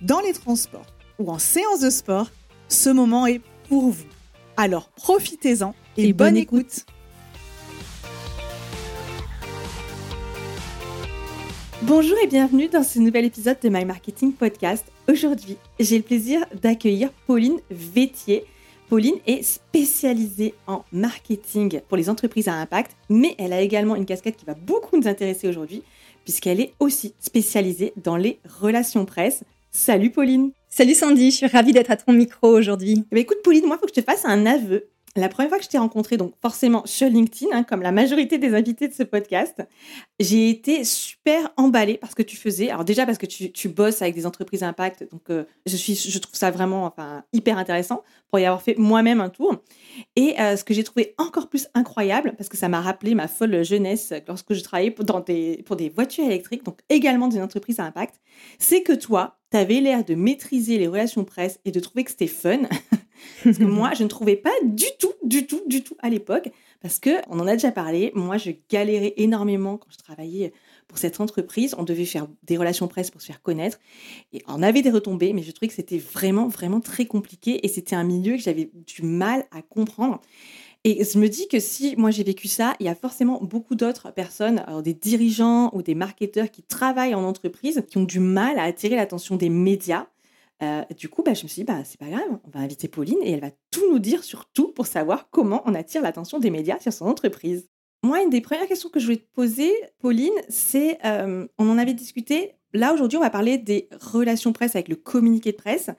dans les transports ou en séance de sport, ce moment est pour vous. Alors profitez-en et, bonne, écoute. Bonjour et bienvenue dans ce nouvel épisode de My Marketing Podcast. Aujourd'hui, j'ai le plaisir d'accueillir Pauline Vétier. Pauline est spécialisée en marketing pour les entreprises à impact, mais elle a également une casquette qui va beaucoup nous intéresser aujourd'hui, puisqu'elle est aussi spécialisée dans les relations presse, Salut Pauline. Salut Sandy, je suis ravie d'être à ton micro aujourd'hui. Eh ben, écoute Pauline, moi il faut que je te fasse un aveu. La première fois que je t'ai rencontrée, donc forcément sur LinkedIn, hein, comme la majorité des invités de ce podcast, j'ai été super emballée par ce que tu faisais. Alors déjà parce que tu, bosses avec des entreprises impact, donc euh, je suis, je trouve ça vraiment, enfin, hyper intéressant pour y avoir fait moi-même un tour. Et euh, ce que j'ai trouvé encore plus incroyable, parce que ça m'a rappelé ma folle jeunesse lorsque je travaillais pour, des, pour des voitures électriques, donc également d'une entreprise à impact, c'est que toi, tu avais l'air de maîtriser les relations presse et de trouver que c'était fun. parce que moi, je ne trouvais pas du tout, du tout, du tout à l'époque. Parce que, on en a déjà parlé, moi, je galérais énormément quand je travaillais pour cette entreprise. On devait faire des relations presse pour se faire connaître. Et on avait des retombées, mais je trouvais que c'était vraiment, vraiment très compliqué. Et c'était un milieu que j'avais du mal à comprendre. Et je me dis que si moi j'ai vécu ça, il y a forcément beaucoup d'autres personnes, des dirigeants ou des marketeurs qui travaillent en entreprise, qui ont du mal à attirer l'attention des médias. Euh, du coup, bah, je me suis dit, bah, c'est pas grave, on va inviter Pauline et elle va tout nous dire sur tout pour savoir comment on attire l'attention des médias sur son entreprise. Moi, une des premières questions que je voulais te poser, Pauline, c'est, euh, on en avait discuté, là aujourd'hui, on va parler des relations presse avec le communiqué de presse,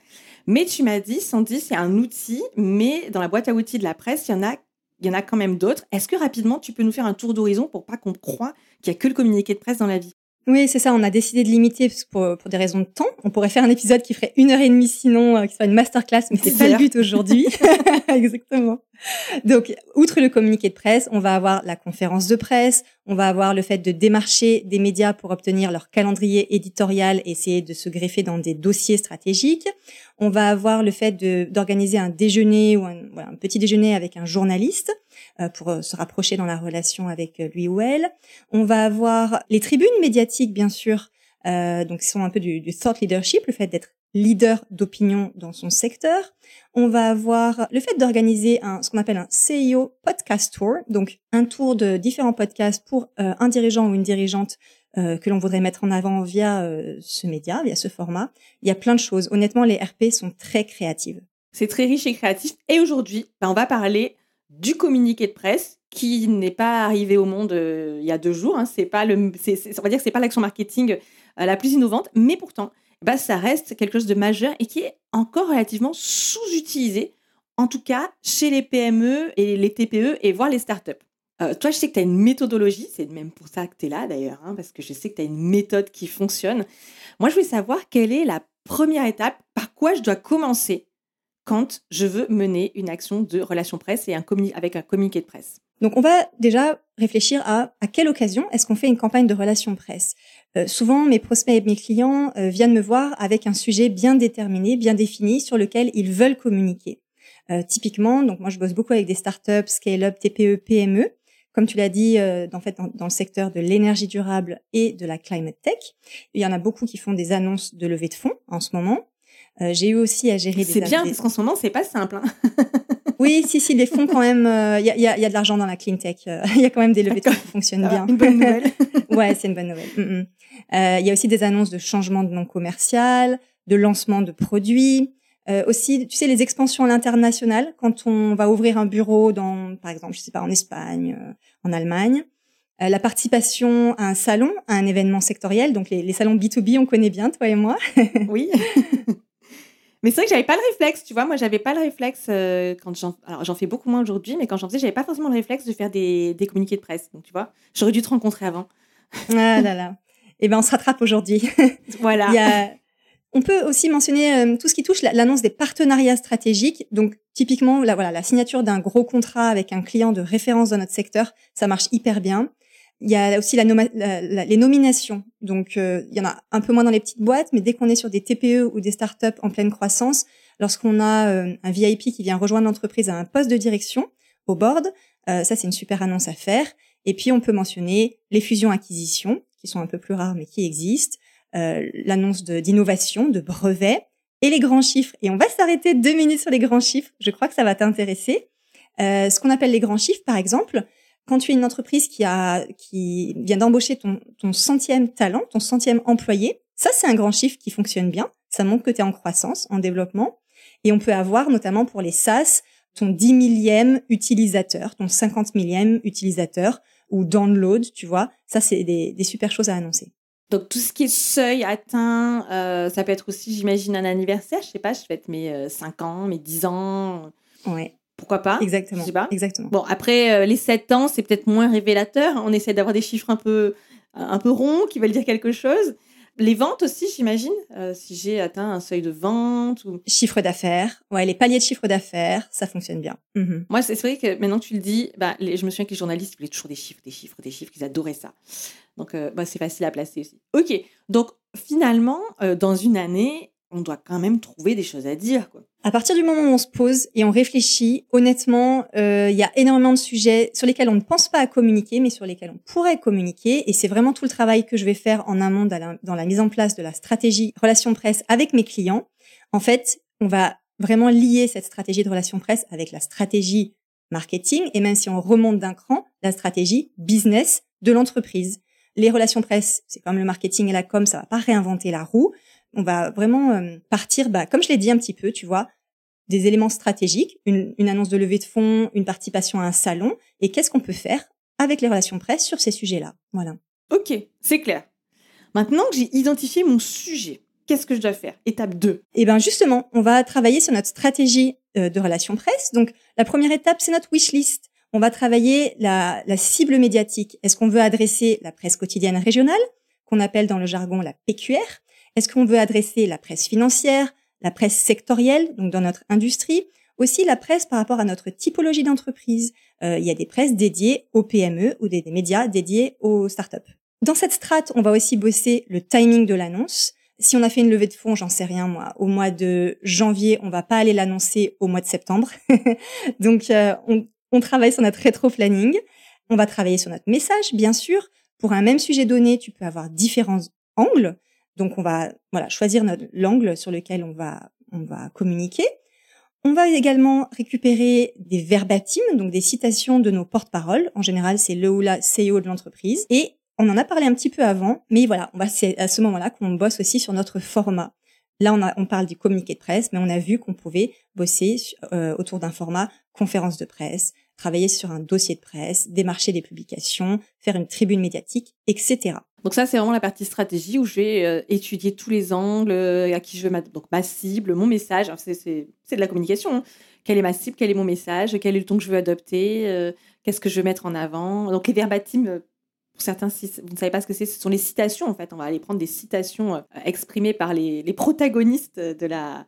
mais tu m'as dit, Sandy, c'est un outil, mais dans la boîte à outils de la presse, il y en a il y en a quand même d'autres. Est-ce que rapidement, tu peux nous faire un tour d'horizon pour pas qu'on croie qu'il y a que le communiqué de presse dans la vie? Oui, c'est ça. On a décidé de limiter pour, pour des raisons de temps. On pourrait faire un épisode qui ferait une heure et demie sinon, euh, qui soit une masterclass, mais c'est pas le but aujourd'hui. Exactement. Donc, outre le communiqué de presse, on va avoir la conférence de presse, on va avoir le fait de démarcher des médias pour obtenir leur calendrier éditorial et essayer de se greffer dans des dossiers stratégiques. On va avoir le fait d'organiser un déjeuner ou un, petit déjeuner avec un journaliste euh, pour euh, se rapprocher dans la relation avec euh, lui ou elle. On va avoir les tribunes médiatiques, bien sûr, euh, donc qui sont un peu du thought leadership, le fait d'être leader d'opinion dans son secteur. On va avoir le fait d'organiser un, ce qu'on appelle un CEO podcast tour, donc un tour de différents podcasts pour euh, un dirigeant ou une dirigeante euh, que l'on voudrait mettre en avant via euh, ce média, via ce format. Il y a plein de choses. Honnêtement, les RP sont très créatives. C'est très riche et créatif. Et aujourd'hui, ben, on va parler du communiqué de presse qui n'est pas arrivé au monde il y a deux jours. Hein. C'est pas le, on va dire que c'est pas l'action marketing la plus innovante, mais pourtant bah, ça reste quelque chose de majeur et qui est encore relativement sous-utilisé, en tout cas chez les PME et les TPE et voire les startups. Euh, toi, je sais que tu as une méthodologie, c'est même pour ça que tu es là d'ailleurs, hein, parce que je sais que tu as une méthode qui fonctionne. Moi, je voulais savoir quelle est la première étape, par quoi je dois commencer quand je veux mener une action de relation presse et un avec un communiqué de presse. Donc on va déjà réfléchir à à quelle occasion est-ce qu'on fait une campagne de relations presse. Euh, souvent, mes prospects et mes clients euh, viennent me voir avec un sujet bien déterminé, bien défini, sur lequel ils veulent communiquer. Euh, typiquement, donc moi je bosse beaucoup avec des startups, scale-up, TPE, PME. Comme tu l'as dit, en fait, dans, le secteur de l'énergie durable et de la climate tech, il y en a beaucoup qui font des annonces de levée de fonds en ce moment. J'ai eu aussi à gérer des. C'est bien parce qu'en ce moment c'est pas simple. Hein. Oui, si, si, les fonds quand même, il euh, y, a, y, a, y, a, de l'argent dans la clean tech. Il euh, y a quand même des levées de fonds qui fonctionnent bien. Une bonne nouvelle. ouais, c'est une bonne nouvelle. Il mm, mm. euh, y a aussi des annonces de changement de nom commercial, de lancement de produits. Euh, aussi, tu sais, les expansions à l'international, quand on va ouvrir un bureau dans, par exemple, je sais pas, en Espagne, euh, en Allemagne. Euh, la participation à un salon, à un événement sectoriel. Donc, les, les salons B2B, on connaît bien, toi et moi. oui. Mais c'est vrai que j'avais pas le réflexe, tu vois. Moi, j'avais pas le réflexe euh, quand j'en. Alors, j'en fais beaucoup moins aujourd'hui, mais quand j'en faisais, j'avais pas forcément le réflexe de faire des, des communiqués de presse. Donc, tu vois, j'aurais dû te rencontrer avant. ah là là. Eh ben, on se rattrape aujourd'hui. voilà. Il y a... On peut aussi mentionner euh, tout ce qui touche l'annonce des partenariats stratégiques. Donc, typiquement, la, voilà, la signature d'un gros contrat avec un client de référence dans notre secteur, ça marche hyper bien. Il y a aussi la, la, les nominations. Donc, euh, il y en a un peu moins dans les petites boîtes, mais dès qu'on est sur des TPE ou des startups en pleine croissance, lorsqu'on a euh, un VIP qui vient rejoindre l'entreprise à un poste de direction au board, euh, ça c'est une super annonce à faire. Et puis, on peut mentionner les fusions-acquisitions, qui sont un peu plus rares, mais qui existent, l'annonce d'innovation, de, de brevets, et les grands chiffres. Et on va s'arrêter deux minutes sur les grands chiffres. Je crois que ça va t'intéresser. ce qu'on appelle les grands chiffres, par exemple, quand tu es une entreprise qui a qui vient d'embaucher ton, ton centième talent, ton centième employé, ça c'est un grand chiffre qui fonctionne bien. Ça montre que tu es en croissance, en développement. Et on peut avoir, notamment pour les SaaS, ton 10 millième utilisateur, ton 50 millième utilisateur ou download, tu vois. Ça, c'est des, des super choses à annoncer. Donc tout ce qui est seuil atteint, euh, ça peut être aussi, j'imagine, un anniversaire. Je sais pas, je fête mes 5 euh, ans, mes 10 ans. Ouais pourquoi pas Exactement. Je sais pas. Exactement. Bon, après, euh, les 7 ans, c'est peut-être moins révélateur. On essaie d'avoir des chiffres un peu, un peu ronds qui veulent dire quelque chose. Les ventes aussi, j'imagine, euh, si j'ai atteint un seuil de vente ou... Chiffre d'affaires. Ouais, les paliers de chiffre d'affaires, ça fonctionne bien. Mhm. Moi, c'est vrai que maintenant que tu le dis, bah, je me souviens que les journalistes voulaient toujours des chiffres, des chiffres, des chiffres, ils adoraient ça. Donc, euh, bah, c'est facile à placer aussi. Ok, donc finalement, dans une année, on doit quand même trouver des choses à dire. Quoi. À partir du moment où on se pose et on réfléchit, honnêtement, euh, il y a énormément de sujets sur lesquels on ne pense pas à communiquer, mais sur lesquels on pourrait communiquer. Et c'est vraiment tout le travail que je vais faire en amont dans la mise en place de la stratégie relation presse avec mes clients. En fait, on va vraiment lier cette stratégie de relation presse avec la stratégie marketing et même si on remonte d'un cran, la stratégie business de l'entreprise. Les relations presse, c'est comme le marketing et la com, ça va pas réinventer la roue on va vraiment euh, partir, bah, comme je l'ai dit un petit peu, tu vois, des éléments stratégiques, une, annonce de levée de fonds, une participation à un salon, et qu'est-ce qu'on peut faire avec les relations presse sur ces sujets-là? Voilà. Ok, c'est clair. Maintenant que j'ai identifié mon sujet, qu'est-ce que je dois faire? Étape 2. Eh bien justement, on va travailler sur notre stratégie euh, de relations presse. Donc la première étape, c'est notre wish list. On va travailler la, la cible médiatique. Est-ce qu'on veut adresser la presse quotidienne régionale, qu'on appelle dans le jargon la PQR est-ce qu'on veut adresser la presse financière, la presse sectorielle, donc dans notre industrie, aussi la presse par rapport à notre typologie d'entreprise? Euh, il y a des presses dédiées aux PME ou des, médias dédiés aux startups. Dans cette strate, on va aussi bosser le timing de l'annonce. Si on a fait une levée de fonds, j'en sais rien moi, au mois de janvier, on va pas aller l'annoncer au mois de septembre. donc euh, on, on travaille sur notre rétro-planning. On va travailler sur notre message, bien sûr. Pour un même sujet donné, tu peux avoir différents angles. Donc on va voilà choisir l'angle sur lequel on va communiquer. On va également récupérer des verbatims, donc des citations de nos porte-paroles. En général, c'est le ou la CEO de l'entreprise. Et on en a parlé un petit peu avant, mais voilà, c'est à ce moment-là qu'on bosse aussi sur notre format. Là, on parle du communiqué de presse, mais on a vu qu'on pouvait bosser euh, autour d'un format conférence de presse, travailler sur un dossier de presse, démarcher des publications, faire une tribune médiatique, etc. Donc ça, c'est vraiment la partie stratégie où je vais euh, étudier tous les angles, euh, à qui je veux ma, donc ma cible, mon message. C'est de la communication. Hein. Quelle est ma cible Quel est mon message Quel est le ton que je veux adopter euh, Qu'est-ce que je veux mettre en avant Donc les verbatims, pour certains, vous ne savez pas ce que c'est, ce sont les citations en fait. On va aller prendre des citations exprimées par les, les protagonistes de la,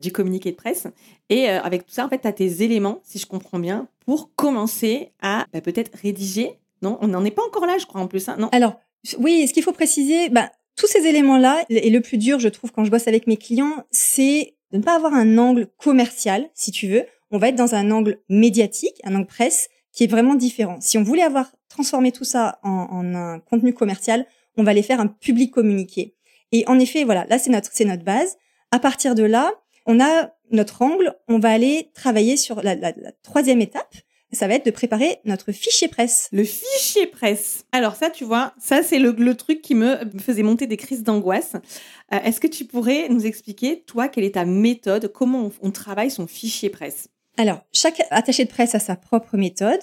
du communiqué de presse. Et euh, avec tout ça, en fait, tu as tes éléments, si je comprends bien, pour commencer à bah, peut-être rédiger. Non, on n'en est pas encore là, je crois, en plus. Hein non? Alors, oui, ce qu'il faut préciser, bah, tous ces éléments-là, et le plus dur, je trouve, quand je bosse avec mes clients, c'est de ne pas avoir un angle commercial, si tu veux. On va être dans un angle médiatique, un angle presse, qui est vraiment différent. Si on voulait avoir transformé tout ça en, en un contenu commercial, on va aller faire un public communiqué. Et en effet, voilà, là c'est notre c'est notre base. À partir de là, on a notre angle, on va aller travailler sur la, troisième étape. ça va être de préparer notre fichier presse. Le fichier presse. Alors ça, tu vois, ça c'est le, truc qui me faisait monter des crises d'angoisse. Euh, est-ce que tu pourrais nous expliquer, toi, quelle est ta méthode, comment on travaille son fichier presse? Alors, chaque attaché de presse a sa propre méthode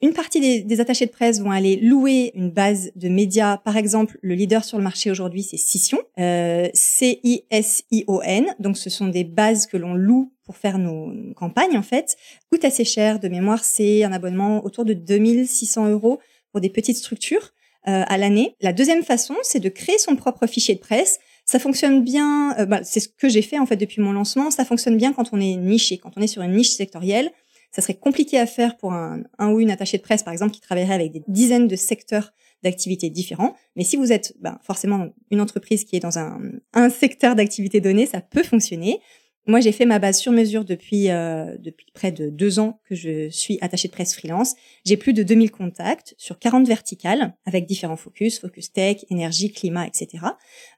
une partie des, attachés de presse vont aller louer une base de médias. Par exemple, le leader sur le marché aujourd'hui, c'est Scission, euh, C-I-S-I-O-N. Donc, ce sont des bases que l'on loue pour faire nos, campagnes, en fait. Coûte assez cher. De mémoire, c'est un abonnement autour de 2600 euros pour des petites structures euh, à l'année. La deuxième façon, c'est de créer son propre fichier de presse. Ça fonctionne bien. Euh, bah, c'est ce que j'ai fait en fait depuis mon lancement. Ça fonctionne bien quand on est niché, quand on est sur une niche sectorielle ça serait compliqué à faire pour un, un ou une attachée de presse, par exemple, qui travaillerait avec des dizaines de secteurs d'activités différents. Mais si vous êtes ben, forcément une entreprise qui est dans un, un secteur d'activité donné, ça peut fonctionner. Moi, j'ai fait ma base sur mesure depuis euh, depuis près de deux ans que je suis attachée de presse freelance. J'ai plus de 2000 contacts sur 40 verticales avec différents focus, focus tech, énergie, climat, etc.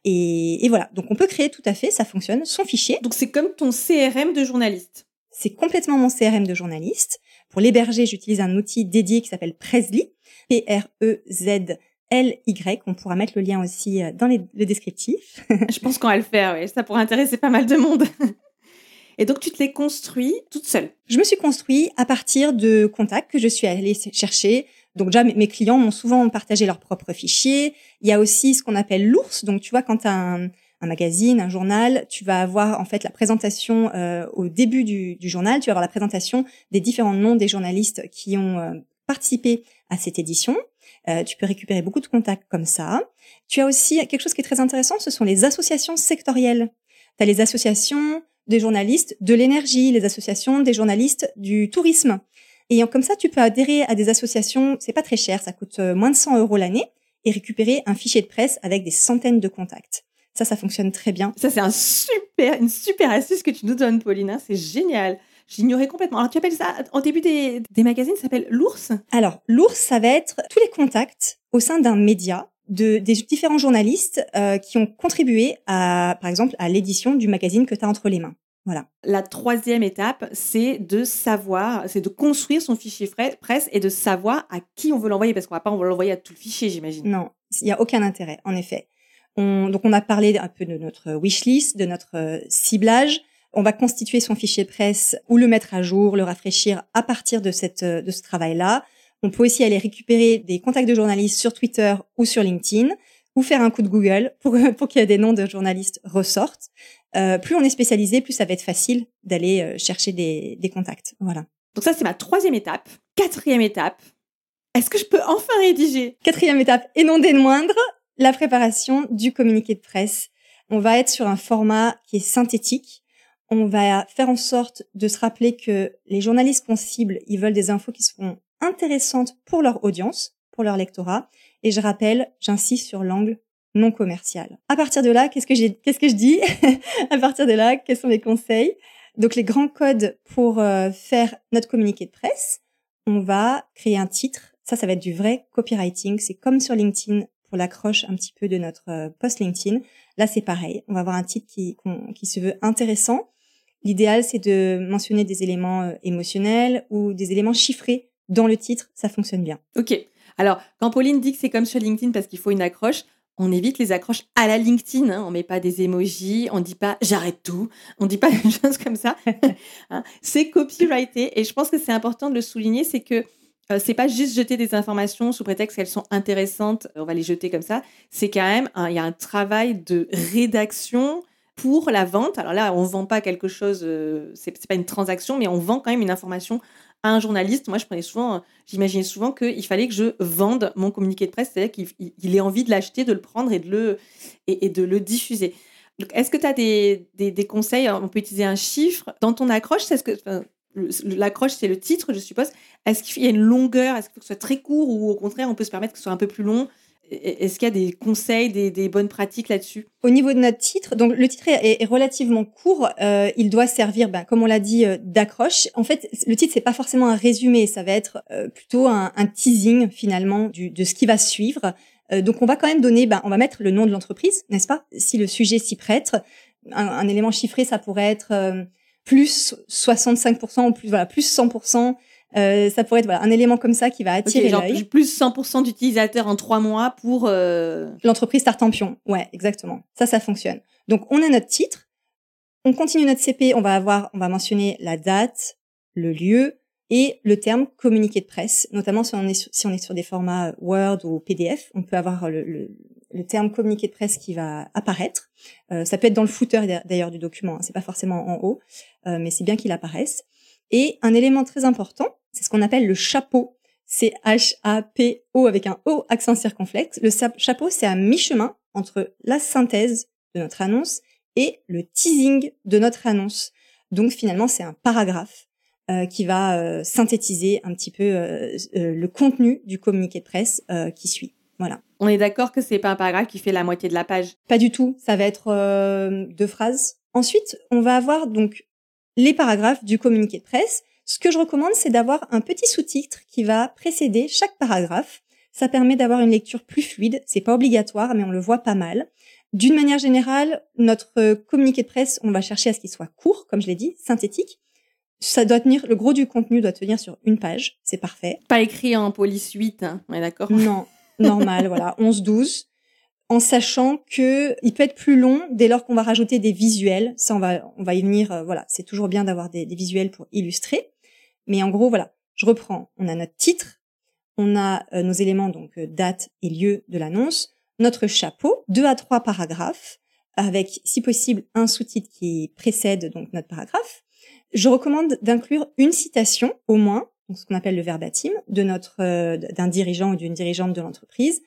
Et, et voilà. Donc, on peut créer tout à fait, ça fonctionne, son fichier. Donc, c'est comme ton CRM de journaliste. C'est complètement mon CRM de journaliste. Pour l'héberger, j'utilise un outil dédié qui s'appelle Presly, P-R-E-Z-L-Y. On pourra mettre le lien aussi euh, dans le descriptif. Je pense qu'on va le faire, oui. Ça pourrait intéresser pas mal de monde. Et donc, tu te l'es construit toute seule? Je me suis construit à partir de contacts que je suis allée chercher. Donc déjà, mes clients m'ont souvent partagé leurs propres fichiers. Il y a aussi ce qu'on appelle l'ours. Donc, tu vois, quand un, un magazine, un journal, tu vas avoir en fait la présentation euh, au début du, journal, tu vas avoir la présentation des différents noms des journalistes qui ont euh, participé à cette édition. Euh, tu peux récupérer beaucoup de contacts comme ça. Tu as aussi quelque chose qui est très intéressant, ce sont les associations sectorielles. Tu as les associations des journalistes de l'énergie, les associations des journalistes du tourisme. Et comme ça, tu peux adhérer à des associations, c'est pas très cher, ça coûte moins de 100 euros l'année, et récupérer un fichier de presse avec des centaines de contacts. Ça, ça fonctionne très bien. Ça, c'est un super, une super astuce que tu nous donnes, Paulina. C'est génial. J'ignorais complètement. Alors, tu appelles ça, en début des, des magazines, ça s'appelle l'ours? Alors, l'ours, ça va être tous les contacts au sein d'un média de, des différents journalistes euh, qui ont contribué à, par exemple, à l'édition du magazine que tu as entre les mains. Voilà. La troisième étape, c'est de savoir, c'est de construire son fichier presse et de savoir à qui on veut l'envoyer, parce qu'on va pas l'envoyer à tout le fichier, j'imagine. Non, il n'y a aucun intérêt, en effet donc on a parlé un peu de notre wishlist, de notre euh, ciblage. On va constituer son fichier presse ou le mettre à jour, le rafraîchir à partir de cette euh, de ce travail-là. On peut aussi aller récupérer des contacts de journalistes sur Twitter ou sur LinkedIn ou faire un coup de Google pour, pour qu'il y ait des noms de journalistes ressortent. Euh, plus on est spécialisé, plus ça va être facile d'aller euh, chercher des, des contacts. Voilà. Donc ça, c'est ma troisième étape. Quatrième étape. Est-ce que je peux enfin rédiger? Quatrième étape, et non des moindres, la préparation du communiqué de presse. On va être sur un format qui est synthétique. On va faire en sorte de se rappeler que les journalistes qu'on cible, ils veulent des infos qui seront intéressantes pour leur audience, pour leur lectorat. Et je rappelle, j'insiste sur l'angle non commercial. À partir de là, qu'est-ce que j'ai, qu'est-ce que je dis? À partir de là, quels sont mes conseils? Donc les grands codes pour euh, faire notre communiqué de presse. On va créer un titre. Ça, ça va être du vrai copywriting. C'est comme sur LinkedIn pour l'accroche un petit peu de notre euh, post LinkedIn. Là, c'est pareil. On va avoir un titre qui, qui se veut intéressant. L'idéal, c'est de mentionner des éléments euh, émotionnels ou des éléments chiffrés dans le titre. Ça fonctionne bien. Ok. Alors, quand Pauline dit que c'est comme sur LinkedIn parce qu'il faut une accroche, on évite les accroches à la LinkedIn. Hein. On met pas des emojis, on dit pas j'arrête tout, on dit pas des choses comme ça. Hein. c'est copyrighté et je pense que c'est important de le souligner, c'est que euh, c'est pas juste jeter des informations sous prétexte qu'elles sont intéressantes, on va les jeter comme ça. C'est quand même, il y a un travail de rédaction pour la vente. Alors là, on vend pas quelque chose, euh, c'est pas une transaction, mais on vend quand même une information à un journaliste. Moi, je prenais souvent, j'imaginais souvent qu'il fallait que je vende mon communiqué de presse, c'est-à-dire qu'il ait envie de l'acheter, de le prendre et de le, et, de le diffuser. Est-ce que tu as des, des, conseils? On peut utiliser un chiffre dans ton accroche. C'est ce que l'accroche, c'est le titre, je suppose. Est-ce qu'il y a une longueur? Est-ce qu'il faut que ce soit très court ou au contraire, on peut se permettre que ce soit un peu plus long? Est-ce qu'il y a des conseils, des, bonnes pratiques là-dessus? Au niveau de notre titre, donc le titre est, relativement court. Euh, il doit servir, ben, comme on l'a dit, euh, d'accroche. En fait, le titre c'est pas forcément un résumé, ça va être euh, plutôt un, teasing finalement de ce qui va suivre. donc on va quand même donner, ben, on va mettre le nom de l'entreprise, n'est-ce pas? Si le sujet s'y prête, un, élément chiffré, ça pourrait être plus 65% ou plus voilà plus 100%. Euh, ça pourrait être voilà, un élément comme ça qui va attirer okay, l'œil. Plus 100% d'utilisateurs en trois mois pour... Euh... L'entreprise Startampion. Ouais, exactement. Ça, ça fonctionne. Donc, on a notre titre. On continue notre CP. On va avoir, on va mentionner la date, le lieu et le terme communiqué de presse. Notamment si on est sur, si on est sur des formats Word ou PDF, on peut avoir le, le, le terme communiqué de presse qui va apparaître. Euh, ça peut être dans le footer d'ailleurs du document. Hein. C'est pas forcément en haut, euh, mais c'est bien qu'il apparaisse. Et un élément très important, c'est ce qu'on appelle le chapeau. C'est H-A-P-O avec un O accent circonflexe. Le chapeau, c'est à mi-chemin entre la synthèse de notre annonce et le teasing de notre annonce. Donc finalement, c'est un paragraphe euh, qui va euh, synthétiser un petit peu le contenu du communiqué de presse qui suit. Voilà. On est d'accord que c'est pas un paragraphe qui fait la moitié de la page. Pas du tout. Ça va être deux phrases. Ensuite, on va avoir donc les paragraphes du communiqué de presse. Ce que je recommande, c'est d'avoir un petit sous-titre qui va précéder chaque paragraphe. Ça permet d'avoir une lecture plus fluide. C'est pas obligatoire, mais on le voit pas mal. D'une manière générale, notre communiqué de presse, on va chercher à ce qu'il soit court, comme je l'ai dit, synthétique. Ça doit tenir, le gros du contenu doit tenir sur une page, c'est parfait. Pas écrit en police 8, hein, on est d'accord? Non, normal, voilà, 11-12 en sachant que il peut être plus long dès lors qu'on va rajouter des visuels. Ça, on va, on va y venir. Euh, voilà, c'est toujours bien d'avoir des, visuels pour illustrer. Mais en gros, voilà, je reprends. On a notre titre, on a euh, nos éléments donc euh, date et lieu de l'annonce, notre chapeau, deux à trois paragraphes avec, si possible, un sous-titre qui précède donc notre paragraphe. Je recommande d'inclure une citation au moins, ce qu'on appelle le verbatim, de notre d'un dirigeant ou d'une dirigeante de l'entreprise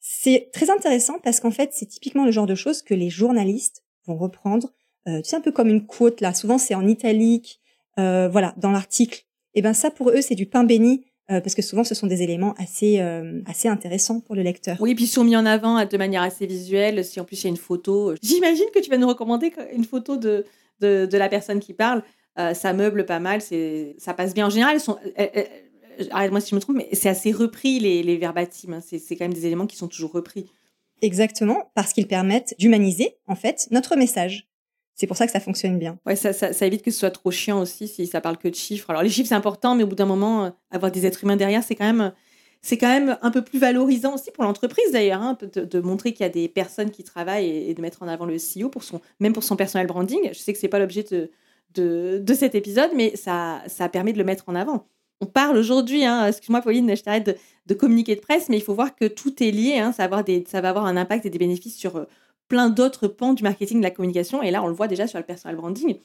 c'est très intéressant parce qu'en fait, c'est typiquement le genre de choses que les journalistes vont reprendre. Euh, tu sais, un peu comme une quote là. Souvent, c'est en italique, euh, voilà, dans l'article. Et eh ben ça, pour eux, c'est du pain béni euh, parce que souvent, ce sont des éléments assez euh, assez intéressants pour le lecteur. Oui, puis ils sont mis en avant de manière assez visuelle. Si en plus il y a une photo, j'imagine que tu vas nous recommander une photo de, de la personne qui parle. Ça meuble pas mal, c'est ça passe bien. En général, elles sont, arrête-moi si je me trompe, mais c'est assez repris les, les verbatims. Hein. C'est quand même des éléments qui sont toujours repris. Exactement, parce qu'ils permettent d'humaniser en fait notre message. C'est pour ça que ça fonctionne bien. Ouais, ça, ça, ça, évite que ce soit trop chiant aussi si ça parle que de chiffres. Alors les chiffres c'est important, mais au bout d'un moment, euh, avoir des êtres humains derrière, c'est quand même c'est quand même un peu plus valorisant aussi pour l'entreprise d'ailleurs, hein, de, de, montrer qu'il y a des personnes qui travaillent et, de mettre en avant le CEO pour son même pour son personal branding. Je sais que c'est pas l'objet de, de, cet épisode, mais ça ça permet de le mettre en avant on parle aujourd'hui, hein, excuse-moi Pauline, je t'arrête de, de, communiquer de presse, mais il faut voir que tout est lié, hein, ça, va avoir des, ça va avoir un impact et des bénéfices sur euh, plein d'autres pans du marketing, de la communication, et là on le voit déjà sur le personal branding.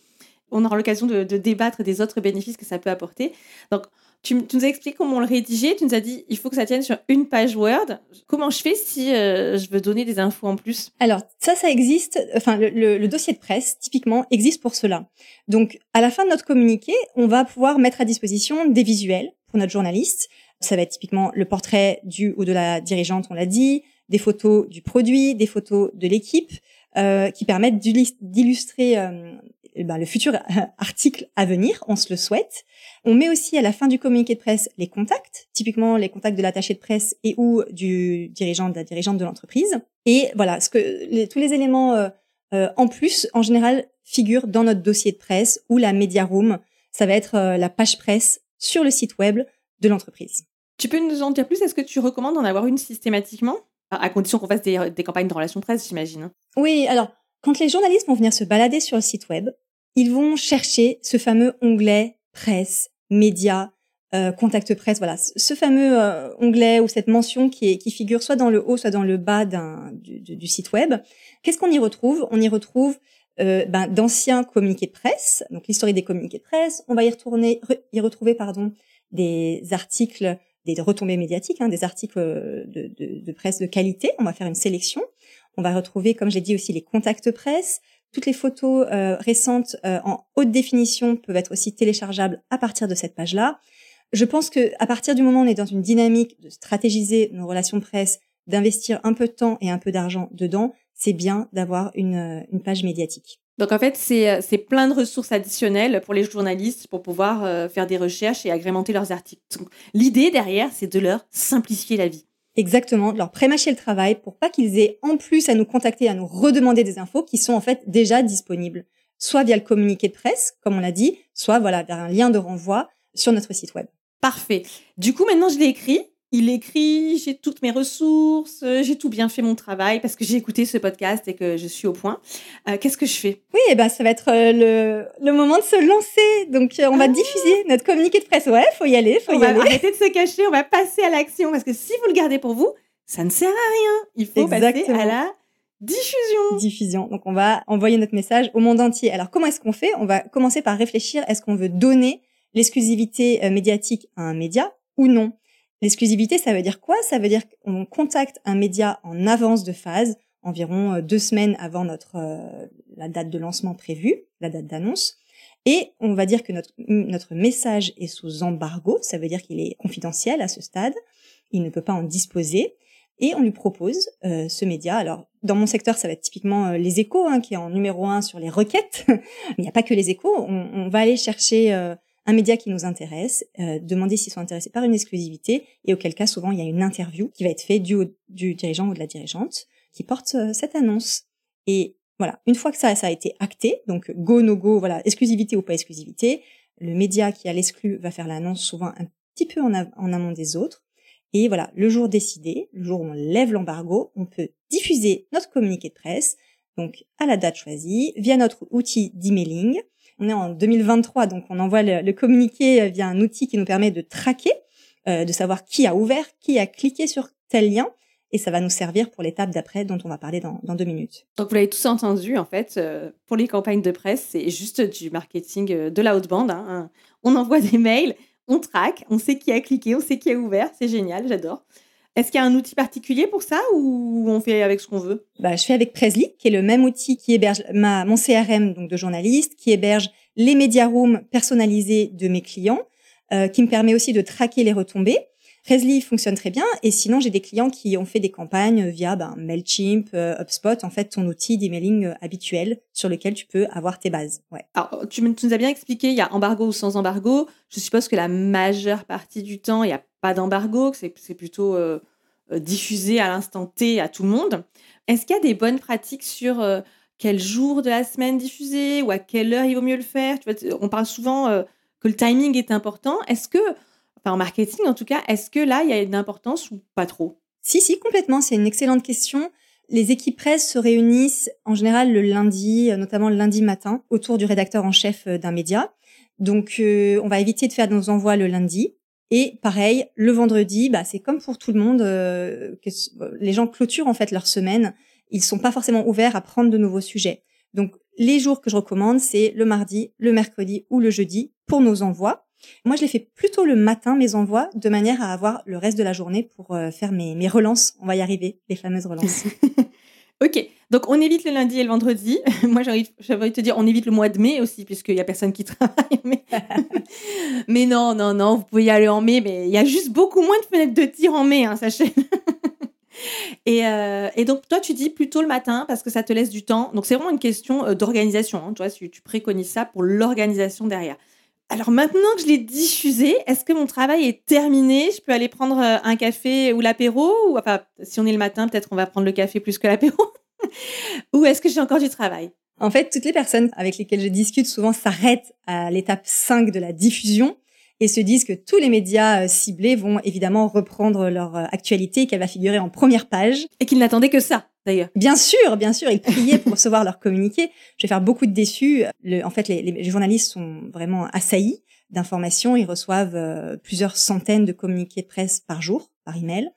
On aura l'occasion de, de, débattre des autres bénéfices que ça peut apporter. Donc tu, nous as expliqué comment on le rédigeait. Tu nous as dit il faut que ça tienne sur une page Word. Comment je fais si euh, je veux donner des infos en plus? Alors ça, ça existe. Enfin, le, le, dossier de presse typiquement existe pour cela. Donc à la fin de notre communiqué, on va pouvoir mettre à disposition des visuels pour notre journaliste. Ça va être typiquement le portrait du ou de la dirigeante, on l'a dit, des photos du produit, des photos de l'équipe, euh, qui permettent d'illustrer euh, eh ben, le futur article à venir, on se le souhaite. On met aussi à la fin du communiqué de presse les contacts, typiquement les contacts de l'attaché de presse et ou du dirigeant de la dirigeante de l'entreprise. Et voilà, ce que tous les éléments euh, euh, en plus, en général, figurent dans notre dossier de presse ou la media room. Ça va être euh, la page presse sur le site web de l'entreprise. Tu peux nous en dire plus? Est-ce que tu recommandes d'en avoir une systématiquement? À condition qu'on fasse des, des campagnes de relations presse, j'imagine. Oui, alors quand les journalistes vont venir se balader sur le site web, ils vont chercher ce fameux onglet presse, médias, euh, contact presse, voilà, ce fameux euh, onglet ou cette mention qui, figure soit dans le haut, soit dans le bas du, site web. Qu'est-ce qu'on y retrouve? On y retrouve euh, ben, d'anciens communiqués de presse, donc l'histoire des communiqués de presse. On va y retourner, y retrouver pardon des articles, des retombées médiatiques, hein, des articles de, de, de presse de qualité. On va faire une sélection. On va retrouver, comme j'ai dit aussi, les contacts presse, toutes les photos euh, récentes euh, en haute définition peuvent être aussi téléchargeables à partir de cette page-là. Je pense que à partir du moment où on est dans une dynamique de stratégiser nos relations presse, d'investir un peu de temps et un peu d'argent dedans, c'est bien d'avoir une, euh, une page médiatique. Donc en fait, c'est plein de ressources additionnelles pour les journalistes pour pouvoir faire des recherches et agrémenter leurs articles. L'idée derrière, c'est de leur simplifier la vie. Exactement, leur prémâcher le travail pour pas qu'ils aient en plus à nous contacter, à nous redemander des infos qui sont en fait déjà disponibles, soit via le communiqué de presse, comme on l'a dit, soit voilà vers un lien de renvoi sur notre site web. Parfait. Du coup, maintenant, je l'ai écrit. Il écrit, j'ai toutes mes ressources, euh, j'ai tout bien fait mon travail parce que j'ai écouté ce podcast et que je suis au point. Euh, qu'est-ce que je fais? Oui, eh ben, ça va être euh, le, le moment de se lancer. Donc, on va ah. diffuser notre communiqué de presse. Ouais, faut y aller, faut on y va aller. Arrêter de se cacher, on va passer à l'action parce que si vous le gardez pour vous, ça ne sert à rien. Il faut passer à la diffusion. Diffusion. Donc, on va envoyer notre message au monde entier. Alors, comment est-ce qu'on fait? On va commencer par réfléchir. Est-ce qu'on veut donner l'exclusivité médiatique à un média ou non? L'exclusivité, ça veut dire quoi? Ça veut dire qu'on contacte un média en avance de phase, environ euh, deux semaines avant notre euh, la date de lancement prévue, la date d'annonce, et on va dire que notre notre message est sous embargo, ça veut dire qu'il est confidentiel à ce stade, il ne peut pas en disposer, et on lui propose euh, ce média. Alors dans mon secteur, ça va être typiquement les échos, hein, qui est en numéro un sur les requêtes, mais il n'y a pas que les échos, on va aller chercher un média qui nous intéresse, euh, demander s'ils sont intéressés par une exclusivité, et auquel cas souvent il y a une interview qui va être faite du, du dirigeant ou de la dirigeante qui porte euh, cette annonce. Et voilà, une fois que ça, a été acté, donc go, no go, voilà, exclusivité ou pas exclusivité, le média qui a l'exclu va faire l'annonce souvent un petit peu en, en amont des autres. Et voilà, le jour décidé, le jour où on lève l'embargo, on peut diffuser notre communiqué de presse, donc à la date choisie, via notre outil d'emailing, on est en 2023, donc on envoie le, communiqué via un outil qui nous permet de traquer, euh, de savoir qui a ouvert, qui a cliqué sur tel lien. Et ça va nous servir pour l'étape d'après dont on va parler dans, deux minutes. Donc vous l'avez tous entendu, en fait, euh, pour les campagnes de presse, c'est juste du marketing euh, de la haute bande. On envoie des mails, on traque, on sait qui a cliqué, on sait qui a ouvert. C'est génial, j'adore. Est-ce qu'il y a un outil particulier pour ça ou on fait avec ce qu'on veut? Bah, Je fais avec Presly, qui est le même outil qui héberge ma, mon CRM donc de journaliste, qui héberge les media rooms personnalisés de mes clients, euh, qui me permet aussi de traquer les retombées. Presly fonctionne très bien et sinon j'ai des clients qui ont fait des campagnes via ben, Mailchimp, euh, HubSpot, en fait ton outil d'emailing euh, habituel sur lequel tu peux avoir tes bases. Ouais. Alors tu, nous as bien expliqué, il y a embargo ou sans embargo. Je suppose que la majeure partie du temps il y a pas d'embargo, que c'est plutôt euh, euh, diffusé à l'instant T à tout le monde. Est-ce qu'il y a des bonnes pratiques sur quel jour de la semaine diffuser ou à quelle heure il vaut mieux le faire? On parle souvent que le timing est important. Est-ce que, enfin en marketing en tout cas, est-ce que là il y a une importance ou pas trop? Si, si, complètement. C'est une excellente question. Les équipes presse se réunissent en général le lundi, notamment le lundi matin, autour du rédacteur en chef d'un média. Donc, on va éviter de faire nos envois le lundi. Et pareil, le vendredi, bah, c'est comme pour tout le monde, euh, que les gens clôturent en fait leur semaine. Ils sont pas forcément ouverts à prendre de nouveaux sujets. Donc, les jours que je recommande, c'est le mardi, le mercredi ou le jeudi pour nos envois. Moi, je les fais plutôt le matin, mes envois, de manière à avoir le reste de la journée pour euh, faire mes, mes relances. On va y arriver, les fameuses relances. ok, donc on évite le lundi et le vendredi. Moi, j'ai envie, de te dire, on évite le mois de mai aussi, puisqu'il y a personne qui travaille. Mais... non, non, non, vous pouvez y aller en mai, mais il y a juste beaucoup moins de fenêtres de tir en mai, hein, sachez. Euh, et, donc, toi, tu dis plutôt le matin parce que ça te laisse du temps. Donc, c'est vraiment une question euh, d'organisation. Hein. Tu vois, tu, tu préconises ça pour l'organisation derrière. Alors maintenant que je l'ai diffusé, est-ce que mon travail est terminé? Je peux aller prendre euh, un café ou l'apéro Ou enfin, si on est le matin, peut-être on va prendre le café plus que l'apéro. Ou est-ce que j'ai encore du travail? En fait, toutes les personnes avec lesquelles je discute souvent s'arrêtent à l'étape 5 de la diffusion et se disent que tous les médias euh, ciblés vont évidemment reprendre leur euh, actualité et qu'elle va figurer en première page. Et qu'ils n'attendaient que ça, d'ailleurs. Bien sûr, bien sûr, ils priaient pour recevoir leur communiqué. Je vais faire beaucoup de déçus. en fait, les, journalistes sont vraiment assaillis d'informations. Ils reçoivent euh, plusieurs centaines de communiqués de presse par jour, par email.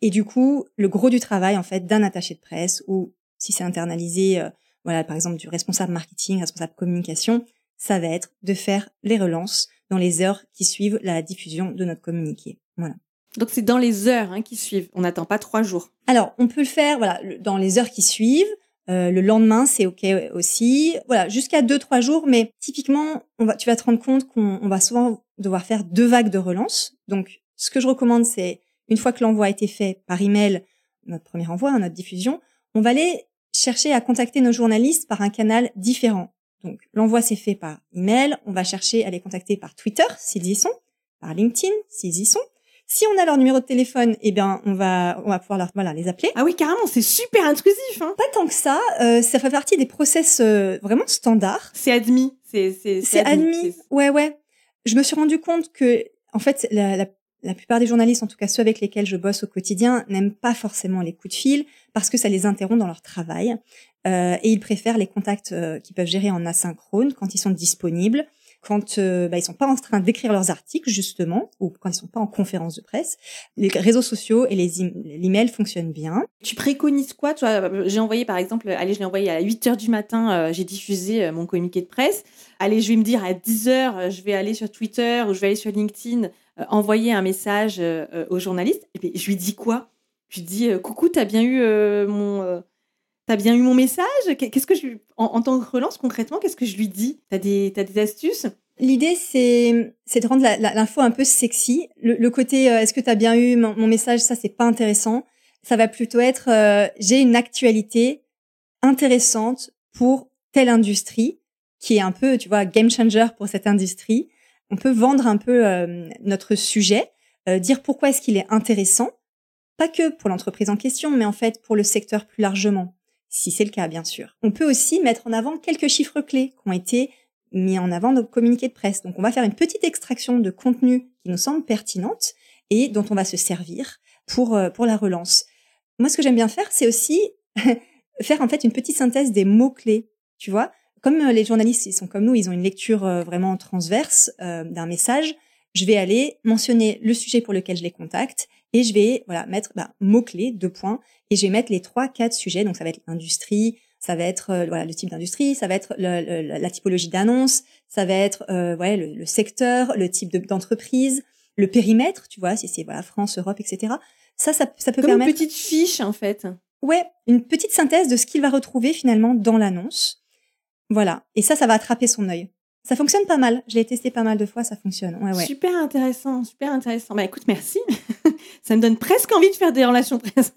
Et du coup, le gros du travail, en fait, d'un attaché de presse ou si c'est internalisé, euh, voilà, par exemple du responsable marketing, responsable communication, ça va être de faire les relances dans les heures qui suivent la diffusion de notre communiqué. Voilà. Donc c'est dans les heures hein, qui suivent. On n'attend pas trois jours. Alors on peut le faire, voilà, dans les heures qui suivent. Euh, le lendemain, c'est ok aussi. Voilà, jusqu'à deux trois jours. Mais typiquement, on va, tu vas te rendre compte qu'on va souvent devoir faire deux vagues de relance. Donc, ce que je recommande, c'est une fois que l'envoi a été fait par email, notre premier envoi, notre diffusion, on va aller chercher à contacter nos journalistes par un canal différent. Donc l'envoi s'est fait par email, on va chercher à les contacter par Twitter s'ils y sont, par LinkedIn s'ils y sont. Si on a leur numéro de téléphone, eh bien on va on va pouvoir leur, voilà les appeler. Ah oui carrément, c'est super intrusif. Hein Pas tant que ça, euh, ça fait partie des process euh, vraiment standards. C'est admis, c'est c'est admis. admis. Ouais ouais. Je me suis rendu compte que en fait, la, la plupart des journalistes, en tout cas ceux avec lesquels je bosse au quotidien, n'aiment pas forcément les coups de fil parce que ça les interrompt dans leur travail. Euh, et ils préfèrent les contacts euh, qu'ils peuvent gérer en asynchrone quand ils sont disponibles, quand euh, bah, ils sont pas en train d'écrire leurs articles justement, ou quand ils sont pas en conférence de presse. Les réseaux sociaux et les l'email fonctionnent bien. Tu préconises quoi j'ai envoyé par exemple, allez, je l'ai envoyé à 8 heures du matin, euh, j'ai diffusé mon communiqué de presse. Allez, je vais me dire à 10 heures, je vais aller sur Twitter ou je vais aller sur LinkedIn euh, envoyer un message euh, euh, au journaliste, et je lui dis quoi? Je lui dis coucou, t'as bien eu mon T'as bien eu mon message? Qu'est-ce que je en, tant que relance concrètement Qu'est-ce que je lui dis? T'as des des astuces? L'idée c'est c'est de rendre l'info un peu sexy. Le, côté est-ce que t'as bien eu mon, message? Ça c'est pas intéressant. Ça va plutôt être j'ai une actualité intéressante pour telle industrie qui est un peu tu vois game changer pour cette industrie. On peut vendre un peu euh, notre sujet, euh, dire pourquoi est-ce qu'il est intéressant, pas que pour l'entreprise en question, mais en fait pour le secteur plus largement, si c'est le cas bien sûr. On peut aussi mettre en avant quelques chiffres clés qui ont été mis en avant dans le communiqué de presse. Donc on va faire une petite extraction de contenu qui nous semble pertinente et dont on va se servir pour euh, pour la relance. Moi ce que j'aime bien faire, c'est aussi faire en fait une petite synthèse des mots clés, tu vois comme euh, les journalistes, ils sont comme nous, ils ont une lecture euh, vraiment transverse d'un message, je vais aller mentionner le sujet pour lequel je les contacte et je vais voilà mettre bah, mots clés deux points et je vais mettre les trois quatre sujets donc ça va être l'industrie ça va être voilà le type d'industrie ça va être la typologie d'annonce ça va être ouais le, secteur le type d'entreprise le périmètre tu vois si c'est voilà France Europe etc ça ça, ça peut Comme permettre une petite fiche en fait ouais une petite synthèse de ce qu'il va retrouver finalement dans l'annonce voilà. Et ça, ça va attraper son œil. Ça fonctionne pas mal. Je l'ai testé pas mal de fois, ça fonctionne. Ouais, ouais. Super intéressant, super intéressant. Bah écoute, merci. ça me donne presque envie de faire des relations presse.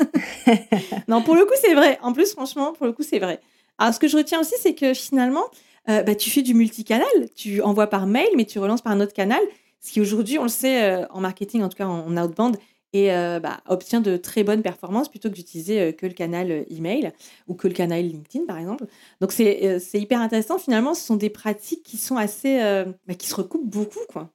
non, pour le coup, c'est vrai. En plus, franchement, pour le coup, c'est vrai. Alors, ce que je retiens aussi, c'est que finalement, euh, bah, tu fais du multicanal. Tu envoies par mail, mais tu relances par un autre canal. Ce qui aujourd'hui, on le sait, euh, en marketing, en tout cas en outbound, et euh, bah, obtient de très bonnes performances plutôt que d'utiliser euh, que le canal euh, email ou que le canal LinkedIn par exemple. Donc c'est hyper intéressant finalement, ce sont des pratiques qui sont assez bah, qui se recoupent beaucoup quoi.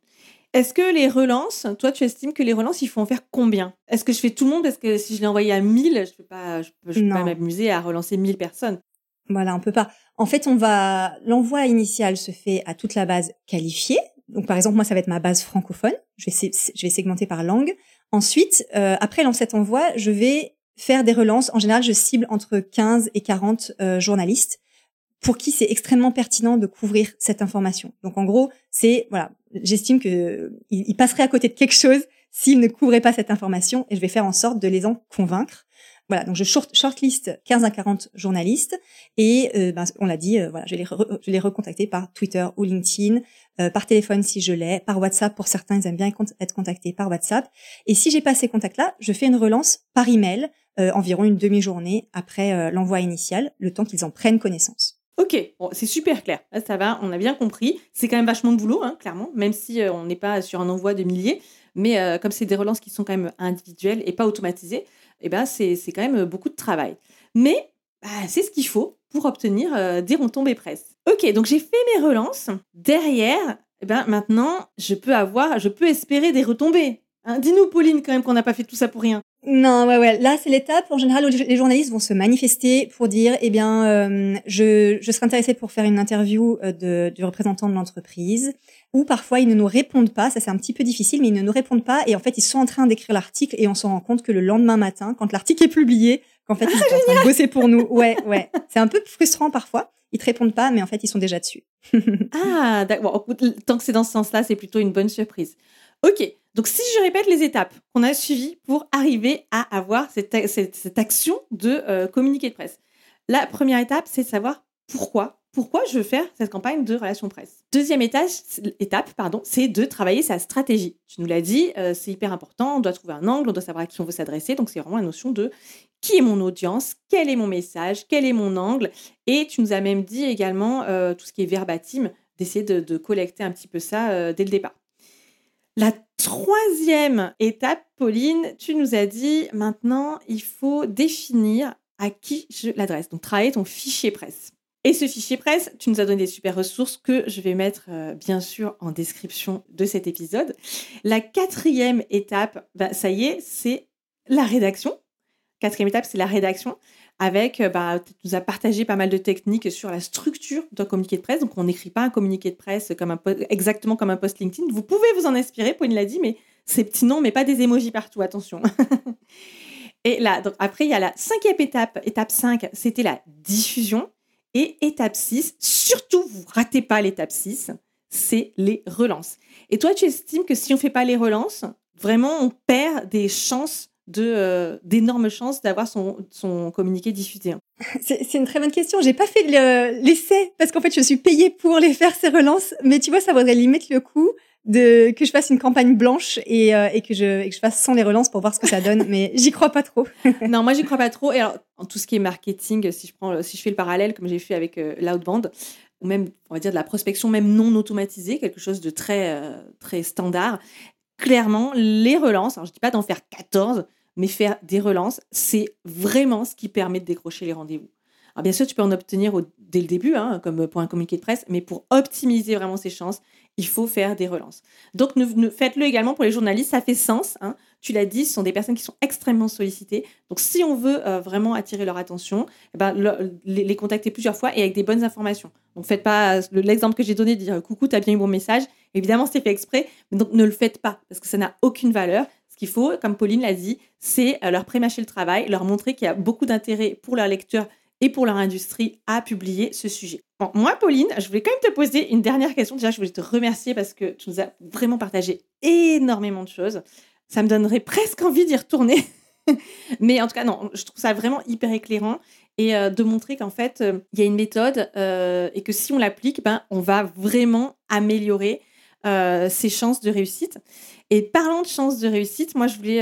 Est-ce que les relances, toi tu estimes que les relances il faut en faire combien? Est-ce que je fais tout le monde? Est-ce que si je l'ai envoyé à 1000, je peux pas je peux, pas m'amuser à relancer 1000 personnes? Voilà, on peut pas. En fait, on va l'envoi initial se fait à toute la base qualifiée. Donc par exemple, moi ça va être ma base francophone. Je vais, je vais segmenter par langue. Ensuite, euh, après cet envoi, je vais faire des relances. En général, je cible entre 15 et 40 euh, journalistes pour qui c'est extrêmement pertinent de couvrir cette information. Donc en gros, c'est voilà, j'estime que il, passerait à côté de quelque chose s'ils ne couvraient pas cette information et je vais faire en sorte de les en convaincre. Voilà, donc je short, shortlist 15 à 40 journalistes et euh, ben, on l'a dit, euh, voilà, je vais, les je les recontacter par Twitter ou LinkedIn, euh, par téléphone si je l'ai, par WhatsApp pour certains, ils aiment bien être contactés par WhatsApp. Et si j'ai pas ces contacts-là, je fais une relance par email environ une demi-journée après l'envoi initial, le temps qu'ils en prennent connaissance. Ok, bon, c'est super clair. Ça va, on a bien compris. C'est quand même vachement de boulot, hein, clairement, même si on n'est pas sur un envoi de milliers. Mais comme c'est des relances qui sont quand même individuelles et pas automatisées, eh ben, c'est quand même beaucoup de travail. Mais bah, c'est ce qu'il faut pour obtenir euh, des retombées presse. Ok, donc j'ai fait mes relances. Derrière, eh ben, maintenant, je peux avoir, je peux espérer des retombées. Hein, dis-nous, Pauline, quand même, qu'on n'a pas fait tout ça pour rien. Non, ouais, ouais. Là, c'est l'étape. En général, où les journalistes vont se manifester pour dire, eh bien, euh, je, je serais intéressé pour faire une interview euh, de, du représentant de l'entreprise. Ou parfois, ils ne nous répondent pas. Ça, c'est un petit peu difficile, mais ils ne nous répondent pas. Et en fait, ils sont en train d'écrire l'article et on se rend compte que le lendemain matin, quand l'article est publié, qu'en fait, ils sont en train de bosser pour nous. Ouais, ouais. C'est un peu frustrant parfois. Ils te répondent pas, mais en fait, ils sont déjà dessus. ah, d'accord. Tant que c'est dans ce sens-là, c'est plutôt une bonne surprise. Ok. Donc, si je répète les étapes qu'on a suivies pour arriver à avoir cette, action de euh, communiquer de presse. La première étape, c'est de savoir pourquoi. Pourquoi je veux faire cette campagne de relations presse? Deuxième étape, c'est de travailler sa stratégie. Tu nous l'as dit, euh, c'est hyper important. On doit trouver un angle, on doit savoir à qui on veut s'adresser. Donc, c'est vraiment la notion de qui est mon audience, quel est mon message, quel est mon angle. Et tu nous as même dit également euh, tout ce qui est verbatim, d'essayer de, collecter un petit peu ça dès le départ. La troisième étape, Pauline, tu nous as dit maintenant, il faut définir à qui je l'adresse. Donc, travailler ton fichier presse. Et ce fichier presse, tu nous as donné des super ressources que je vais mettre euh, bien sûr en description de cet épisode. La quatrième étape, bah, ça y est, c'est la rédaction. Quatrième étape, c'est la rédaction avec, euh, bah, tu nous as partagé pas mal de techniques sur la structure d'un communiqué de presse. Donc, on n'écrit pas un communiqué de presse comme exactement comme un post LinkedIn. Vous pouvez vous en inspirer, Pauline l'a dit, mais c'est petit nom, mais pas des emojis partout, attention. Et là, donc après, il y a la cinquième étape, étape 5, c'était la diffusion. Et étape 6, surtout, vous ratez pas l'étape 6, c'est les relances. Et toi, tu estimes que si on fait pas les relances, vraiment, on perd des chances de euh, d'énormes chances d'avoir son, son communiqué diffusé. Hein. C'est une très bonne question. J'ai pas fait l'essai parce qu'en fait je suis payée pour les faire ces relances, mais tu vois ça vaudrait limite le coup de que je fasse une campagne blanche et, euh, et que je et que je fasse sans les relances pour voir ce que ça donne mais j'y crois pas trop. Non moi j'y crois pas trop. Et alors en tout ce qui est marketing si je prends si je fais le parallèle comme j'ai fait avec euh, l'outbound ou même on va dire de la prospection même non automatisée quelque chose de très euh, très standard clairement les relances alors je dis pas d'en faire 14 mais faire des relances c'est vraiment ce qui permet de décrocher les rendez-vous. Alors bien sûr, tu peux en obtenir dès le début, hein, comme pour un communiqué de presse, mais pour optimiser vraiment ses chances, il faut faire des relances. Donc, faites-le également pour les journalistes, ça fait sens. Hein. Tu l'as dit, ce sont des personnes qui sont extrêmement sollicitées. Donc, si on veut euh, vraiment attirer leur attention, eh ben, les, contacter plusieurs fois et avec des bonnes informations. Donc, faites pas l'exemple que j'ai donné de dire coucou, tu as bien eu mon message. Évidemment, c'est fait exprès, mais donc ne le faites pas parce que ça n'a aucune valeur. Ce qu'il faut, comme Pauline l'a dit, c'est euh, leur prémâcher le travail, leur montrer qu'il y a beaucoup d'intérêt pour leurs lecteurs et pour leur industrie à publier ce sujet. Moi, Pauline, je voulais quand même te poser une dernière question. Déjà, je voulais te remercier parce que tu nous as vraiment partagé énormément de choses. Ça me donnerait presque envie d'y retourner. Mais en tout cas, non, je trouve ça vraiment hyper éclairant et euh, de montrer qu'en fait, euh, il y a une méthode euh, et que si on l'applique, ben, on va vraiment améliorer ses chances de réussite. Et parlant de chances de réussite, moi, je voulais,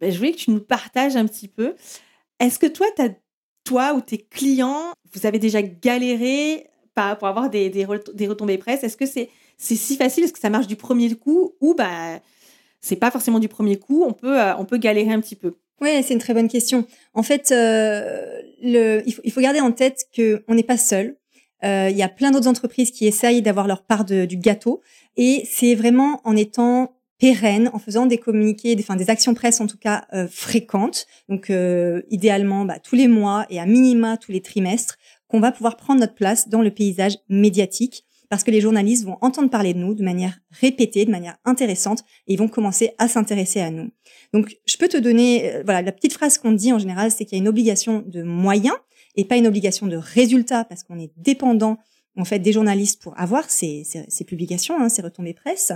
ben, je voulais que tu nous partages un petit peu. Est-ce que toi, tu as toi ou tes clients, vous avez déjà galéré pour avoir des, des, retombées presse? Est-ce que c'est si facile? Est-ce que ça marche du premier coup? Ou bah, c'est pas forcément du premier coup On peut, euh, on peut galérer un petit peu? Oui, c'est une très bonne question. En fait, euh, le, il, faut, il, faut, garder en tête qu'on n'est pas seul. Euh, il y a plein d'autres entreprises qui essayent d'avoir leur part de, du gâteau. Et c'est vraiment en étant pérenne en faisant des communiqués, des, enfin des actions presse en tout cas euh, fréquentes, donc euh, idéalement bah, tous les mois et à minima tous les trimestres, qu'on va pouvoir prendre notre place dans le paysage médiatique parce que les journalistes vont entendre parler de nous de manière répétée, de manière intéressante, et ils vont commencer à s'intéresser à nous. Donc, je peux te donner, euh, voilà, la petite phrase qu'on dit en général, c'est qu'il y a une obligation de moyens et pas une obligation de résultats, parce qu'on est dépendant en fait des journalistes pour avoir ces, publications, hein, ces retombées presse.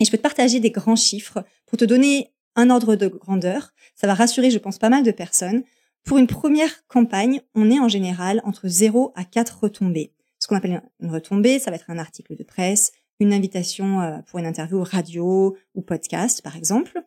Et je peux te partager des grands chiffres pour te donner un ordre de grandeur. Ça va rassurer, je pense, pas mal de personnes. Pour une première campagne, on est en général entre 0 à 4 retombées. Ce qu'on appelle une retombée, ça va être un article de presse, une invitation euh, pour une interview radio ou podcast, par exemple.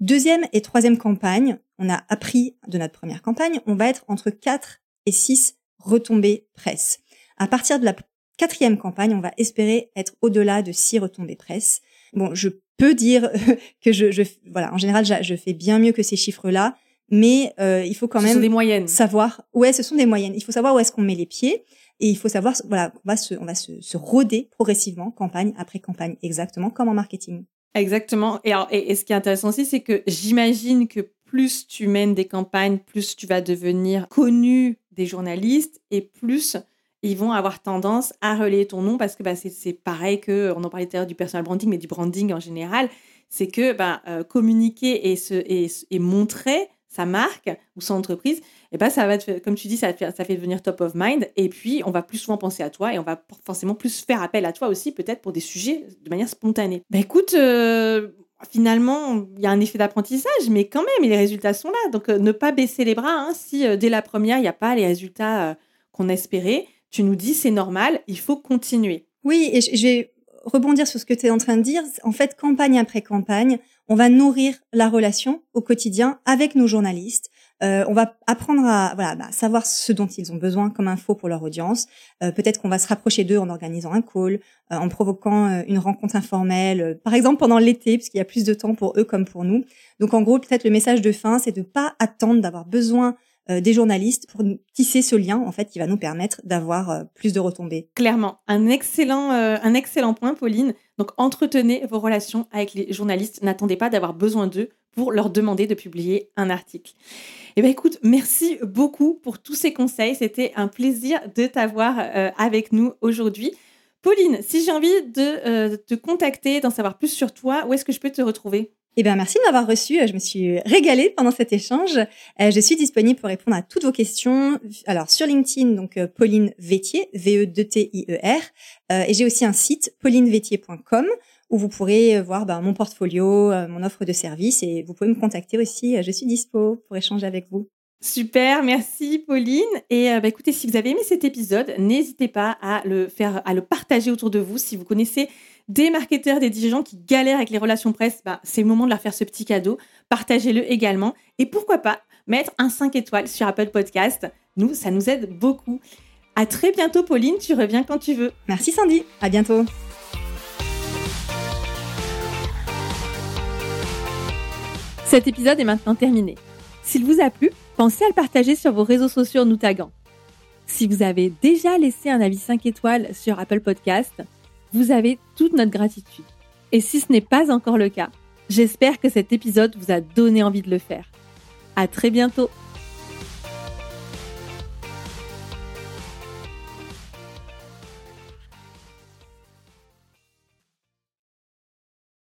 Deuxième et troisième campagne, on a appris de notre première campagne, on va être entre 4 et 6 retombées presse. À partir de la quatrième campagne, on va espérer être au-delà de six retombées presse. Bon, je peux dire que je, je voilà, en général, je, fais bien mieux que ces chiffres-là, mais euh, il faut quand même des moyennes. savoir. Ouais, ce sont des moyennes. Il faut savoir où est-ce qu'on met les pieds et il faut savoir, voilà, on va se, on va se, se roder progressivement, campagne après campagne, exactement comme en marketing. Exactement. Et, alors, et, ce qui est intéressant aussi, c'est que j'imagine que plus tu mènes des campagnes, plus tu vas devenir connu des journalistes et plus ils vont avoir tendance à relayer ton nom parce que bah, c'est pareil que, on en parlait tout à l'heure du personal branding, mais du branding en général, c'est que bah, euh, communiquer et, se, et, montrer sa marque ou son entreprise, et eh ben ça va, comme tu dis, ça, fait, ça fait devenir top of mind. Et puis, on va plus souvent penser à toi et on va forcément plus faire appel à toi aussi, peut-être pour des sujets de manière spontanée. Bah écoute, euh, finalement, il y a un effet d'apprentissage, mais quand même, les résultats sont là. Donc, euh, ne pas baisser les bras hein, si dès la première, il n'y a pas les résultats qu'on espérait tu nous dis c'est normal, il faut continuer. Oui, et je vais rebondir sur ce que tu es en train de dire. En fait, campagne après campagne, on va nourrir la relation au quotidien avec nos journalistes. Euh, on va apprendre à voilà, bah, savoir ce dont ils ont besoin comme info pour leur audience. Euh, peut-être qu'on va se rapprocher d'eux en organisant un call, euh, en provoquant une rencontre informelle, par exemple pendant l'été, puisqu'il y a plus de temps pour eux comme pour nous. Donc en gros, peut-être le message de fin, c'est de pas attendre d'avoir besoin des journalistes pour tisser ce lien en fait qui va nous permettre d'avoir plus de retombées. Clairement, un excellent, un excellent point, Pauline. Donc entretenez vos relations avec les journalistes. N'attendez pas d'avoir besoin d'eux pour leur demander de publier un article. Eh bien, écoute, merci beaucoup pour tous ces conseils. C'était un plaisir de t'avoir euh, avec nous aujourd'hui. Pauline, si j'ai envie de euh, te contacter, d'en savoir plus sur toi, où est-ce que je peux te retrouver? Eh bien, merci de m'avoir reçu. Je me suis régalée pendant cet échange. Euh, je suis disponible pour répondre à toutes vos questions. Alors, sur LinkedIn, donc Pauline Vétier, V-E-D-T-I-E-R. et j'ai aussi un site, paulinevétier.com où vous pourrez euh, voir bah, mon portfolio, euh, mon offre de service et vous pouvez me contacter aussi. Euh, je suis dispo pour échanger avec vous. Super, merci Pauline. Et bah, écoutez, si vous avez aimé cet épisode, n'hésitez pas à le faire, à le partager autour de vous. Si vous connaissez des marketeurs, des dirigeants qui galèrent avec les relations presse, bah, c'est le moment de leur faire ce petit cadeau. Partagez-le également. Et pourquoi pas mettre un 5 étoiles sur Apple Podcast. Nous, ça nous aide beaucoup. À très bientôt, Pauline. Tu reviens quand tu veux. Merci Sandy. À bientôt. Cet épisode est maintenant terminé. S'il vous a plu, pensez à le partager sur vos réseaux sociaux en nous taguant. Si vous avez déjà laissé un avis 5 étoiles sur Apple Podcast, vous avez toute notre gratitude. Et si ce n'est pas encore le cas, j'espère que cet épisode vous a donné envie de le faire. À très bientôt!